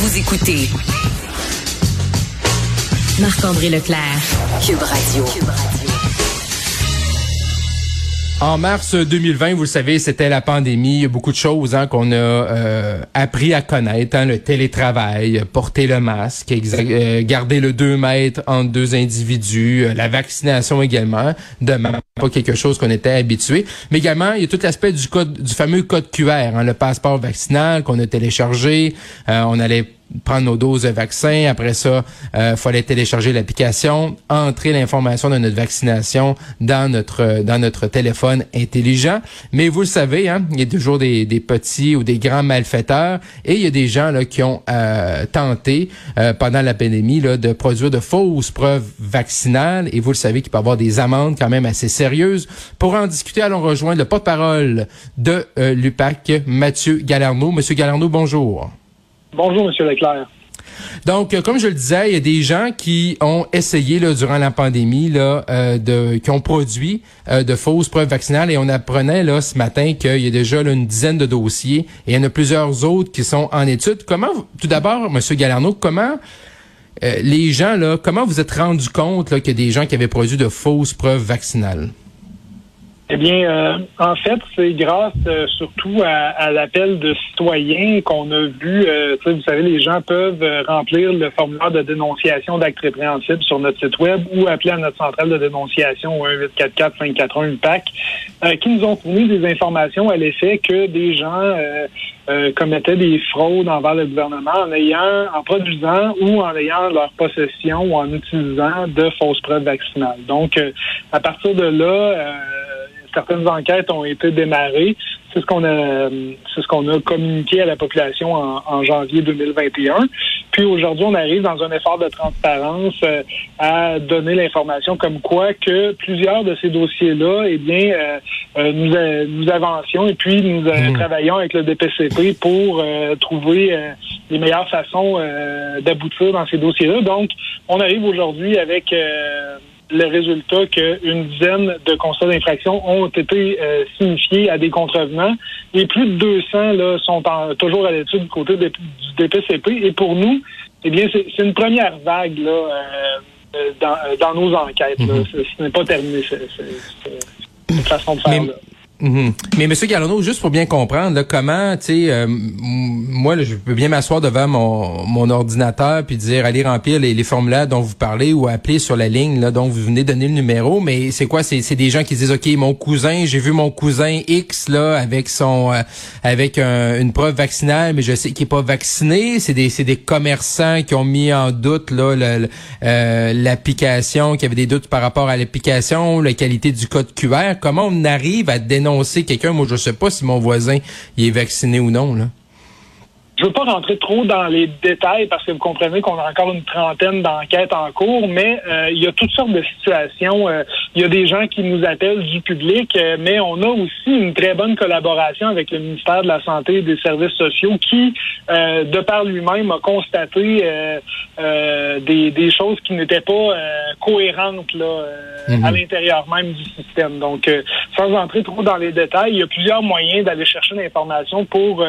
Vous écoutez Marc-André Leclerc, Cube Radio. En mars 2020, vous le savez, c'était la pandémie. Il y a beaucoup de choses hein, qu'on a euh, appris à connaître. Hein, le télétravail, porter le masque, euh, garder le 2 mètres entre deux individus, euh, la vaccination également. Demain, pas quelque chose qu'on était habitué. Mais également, il y a tout l'aspect du fameux code QR, hein, le passeport vaccinal qu'on a téléchargé. on allait prendre nos doses de vaccin. Après ça, il euh, fallait télécharger l'application, entrer l'information de notre vaccination dans notre dans notre téléphone intelligent. Mais vous le savez, hein, il y a toujours des, des petits ou des grands malfaiteurs et il y a des gens là qui ont euh, tenté euh, pendant la pandémie là, de produire de fausses preuves vaccinales. Et vous le savez qu'il peut y avoir des amendes quand même assez sérieuses. Pour en discuter, allons rejoindre le porte-parole de l'UPAC, Mathieu Galarno. Monsieur Galarno, bonjour. Bonjour, M. Leclerc. Donc, euh, comme je le disais, il y a des gens qui ont essayé là, durant la pandémie, là, euh, de, qui ont produit euh, de fausses preuves vaccinales et on apprenait là ce matin qu'il y a déjà une dizaine de dossiers et il y en a plusieurs autres qui sont en étude. Comment, tout d'abord, M. Galarno, comment les gens là, comment vous êtes rendu compte qu'il y a des gens qui avaient produit de fausses preuves vaccinales? Eh bien, euh, en fait, c'est grâce euh, surtout à, l'appel de citoyens qu'on a vu. Euh, vous savez, les gens peuvent remplir le formulaire de dénonciation d'actes répréhensibles sur notre site web ou appeler à notre centrale de dénonciation au 1-844-541 UPAC, qui nous ont fourni des informations à l'effet que des gens commettaient des fraudes envers le gouvernement en ayant, en produisant ou en ayant leur possession ou en utilisant de fausses preuves vaccinales. Donc, à partir de là, certaines enquêtes ont été démarrées. C'est ce qu'on a, c'est ce qu'on a communiqué à la population en, janvier 2021. Puis aujourd'hui, on arrive dans un effort de transparence euh, à donner l'information comme quoi que plusieurs de ces dossiers-là, eh bien, euh, euh, nous, nous avancions et puis nous mmh. travaillons avec le DPCP pour trouver les meilleures façons d'aboutir dans ces dossiers-là. Donc, on arrive aujourd'hui avec le résultat qu'une dizaine de constats d'infraction ont été euh, signifiés à des contrevenants et plus de 200 là, sont toujours à l'étude du côté du DPCP. Et pour nous, eh bien, c'est une première vague là, euh, euh, dans, nos enquêtes. Mm-hmm. Ce n'est pas terminé, cette façon de faire. Là. Mhm. Mais Monsieur Galano, juste pour bien comprendre, là, comment, tu sais, euh, moi, je peux bien m'asseoir devant mon, mon ordinateur puis dire allez remplir les, les, formulaires dont vous parlez ou appeler sur la ligne là dont vous venez donner le numéro. Mais c'est quoi? C'est des gens qui disent ok, mon cousin, j'ai vu mon cousin X là avec son euh, avec une preuve vaccinale, mais je sais qu'il est pas vacciné. C'est des c'est des commerçants qui ont mis en doute là euh, l'application, qui avaient des doutes par rapport à l'application, la qualité du code QR. Comment on arrive à dénoncer sait quelqu'un. Moi, je sais pas si mon voisin il est vacciné ou non. Là. Je veux pas rentrer trop dans les détails parce que vous comprenez qu'on a encore une trentaine d'enquêtes en cours, mais euh, il y a toutes sortes de situations. Euh, il y a des gens qui nous appellent du public, euh, mais on a aussi une très bonne collaboration avec le ministère de la Santé et des Services sociaux qui, de par lui-même, a constaté des, des, choses qui n'étaient pas cohérentes là, mhm. à l'intérieur même du système. Donc, sans entrer trop dans les détails, il y a plusieurs moyens d'aller chercher l'information pour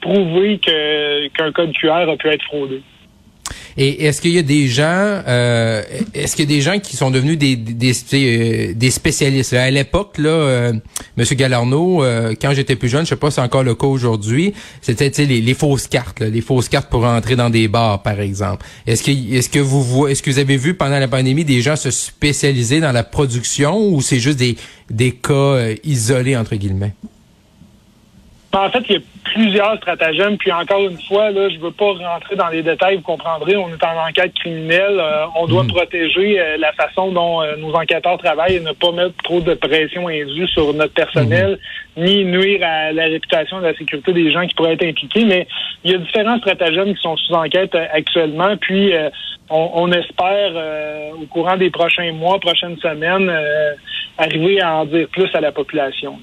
prouver que qu'un code QR a pu être fraudé. Et est-ce qu'il y a des gens, euh, est-ce qu'il y a des gens qui sont devenus des des, euh, des spécialistes? À l'époque, là, euh, Monsieur Galarno, quand j'étais plus jeune, je sais pas si c'est encore le cas aujourd'hui, c'était les, les fausses cartes, les fausses cartes pour entrer dans des bars, par exemple. Est-ce que est-ce que vous est-ce que vous avez vu pendant la pandémie des gens se spécialiser dans la production ou c'est juste des des cas isolés entre guillemets? En fait, il y a plusieurs stratagèmes. Puis encore une fois, là, je veux pas rentrer dans les détails. Vous comprendrez, on est en enquête criminelle. Euh, on doit mm. protéger euh, la façon dont euh, nos enquêteurs travaillent et ne pas mettre trop de pression indue sur notre personnel, mm. ni nuire à la réputation et la sécurité des gens qui pourraient être impliqués. Mais il y a différents stratagèmes qui sont sous enquête actuellement. Puis on, on, espère, au courant des prochains mois, prochaines semaines, arriver à en dire plus à la population.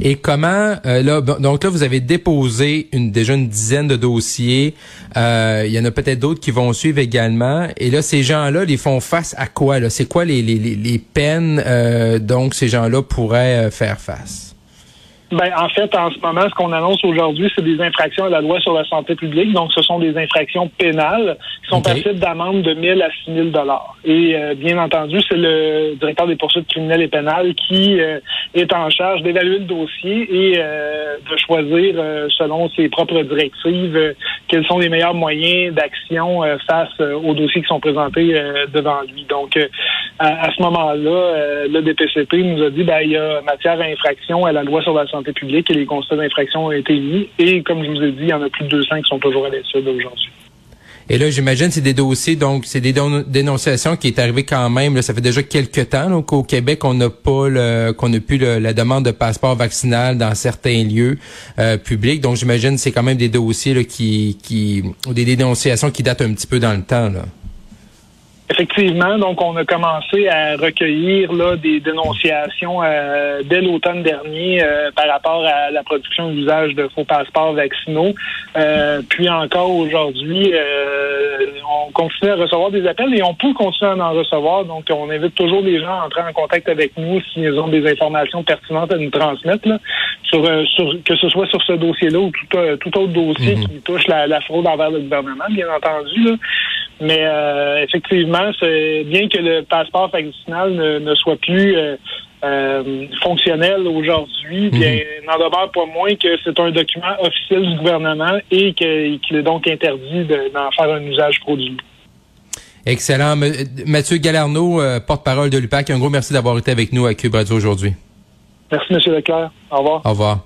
Et comment euh, là donc là vous avez déposé une déjà une dizaine de dossiers. Euh, il y en a peut-être d'autres qui vont suivre également. Et là ces gens-là, ils font face à quoi là? C'est quoi les, les, les peines euh, donc ces gens-là pourraient faire face? Ben, en fait, en ce moment, ce qu'on annonce aujourd'hui, c'est des infractions à la loi sur la santé publique. Donc, ce sont des infractions pénales qui sont passibles d'amende de 1000 à 6000 dollars. Et euh, bien entendu, c'est le directeur des poursuites criminelles et pénales qui euh, est en charge d'évaluer le dossier et euh, de choisir, selon ses propres directives, quels sont les meilleurs moyens d'action face aux dossiers qui sont présentés devant lui. Donc, à, ce moment-là, le DPCP nous a dit, ben, il y a matière à infraction à la loi sur la santé publique et les constats d'infraction ont été mis. Et comme je vous ai dit, il y en a plus de 200 qui sont toujours à l'étude aujourd'hui. Et là, j'imagine, c'est des dossiers, donc c'est des dénonciations qui est arrivé quand même. ça fait déjà quelques temps qu'au Québec, on n'a pas le, qu'on n'a plus la demande de passeport vaccinal dans certains lieux euh, publics. Donc, j'imagine, c'est quand même des dossiers là, qui, qui, ou des dénonciations qui datent un petit peu dans le temps. Là. Effectivement, donc on a commencé à recueillir là, des dénonciations euh, dès l'automne dernier euh, par rapport à la production et l'usage de faux passeports vaccinaux. Euh, puis encore aujourd'hui, on continue à recevoir des appels et on peut continuer à en recevoir. Donc on invite toujours les gens à entrer en contact avec nous s'ils ont des informations pertinentes à nous transmettre, là, sur, sur, que ce soit sur ce dossier-là ou tout, tout autre dossier mm-hmm. qui touche la, la, fraude envers le gouvernement, bien entendu. Là. Mais euh, effectivement, c'est bien que le passeport vaccinal ne, soit plus euh, euh, fonctionnel aujourd'hui, mhm. bien n'en demeure pas moins que c'est un document officiel du gouvernement et qu'il est donc interdit d'en faire un usage produit. Excellent. Mathieu Galarno, porte-parole de l'UPAC, un gros merci d'avoir été avec nous à Cube Radio aujourd'hui. Merci, M. Leclerc. Au revoir. Au revoir.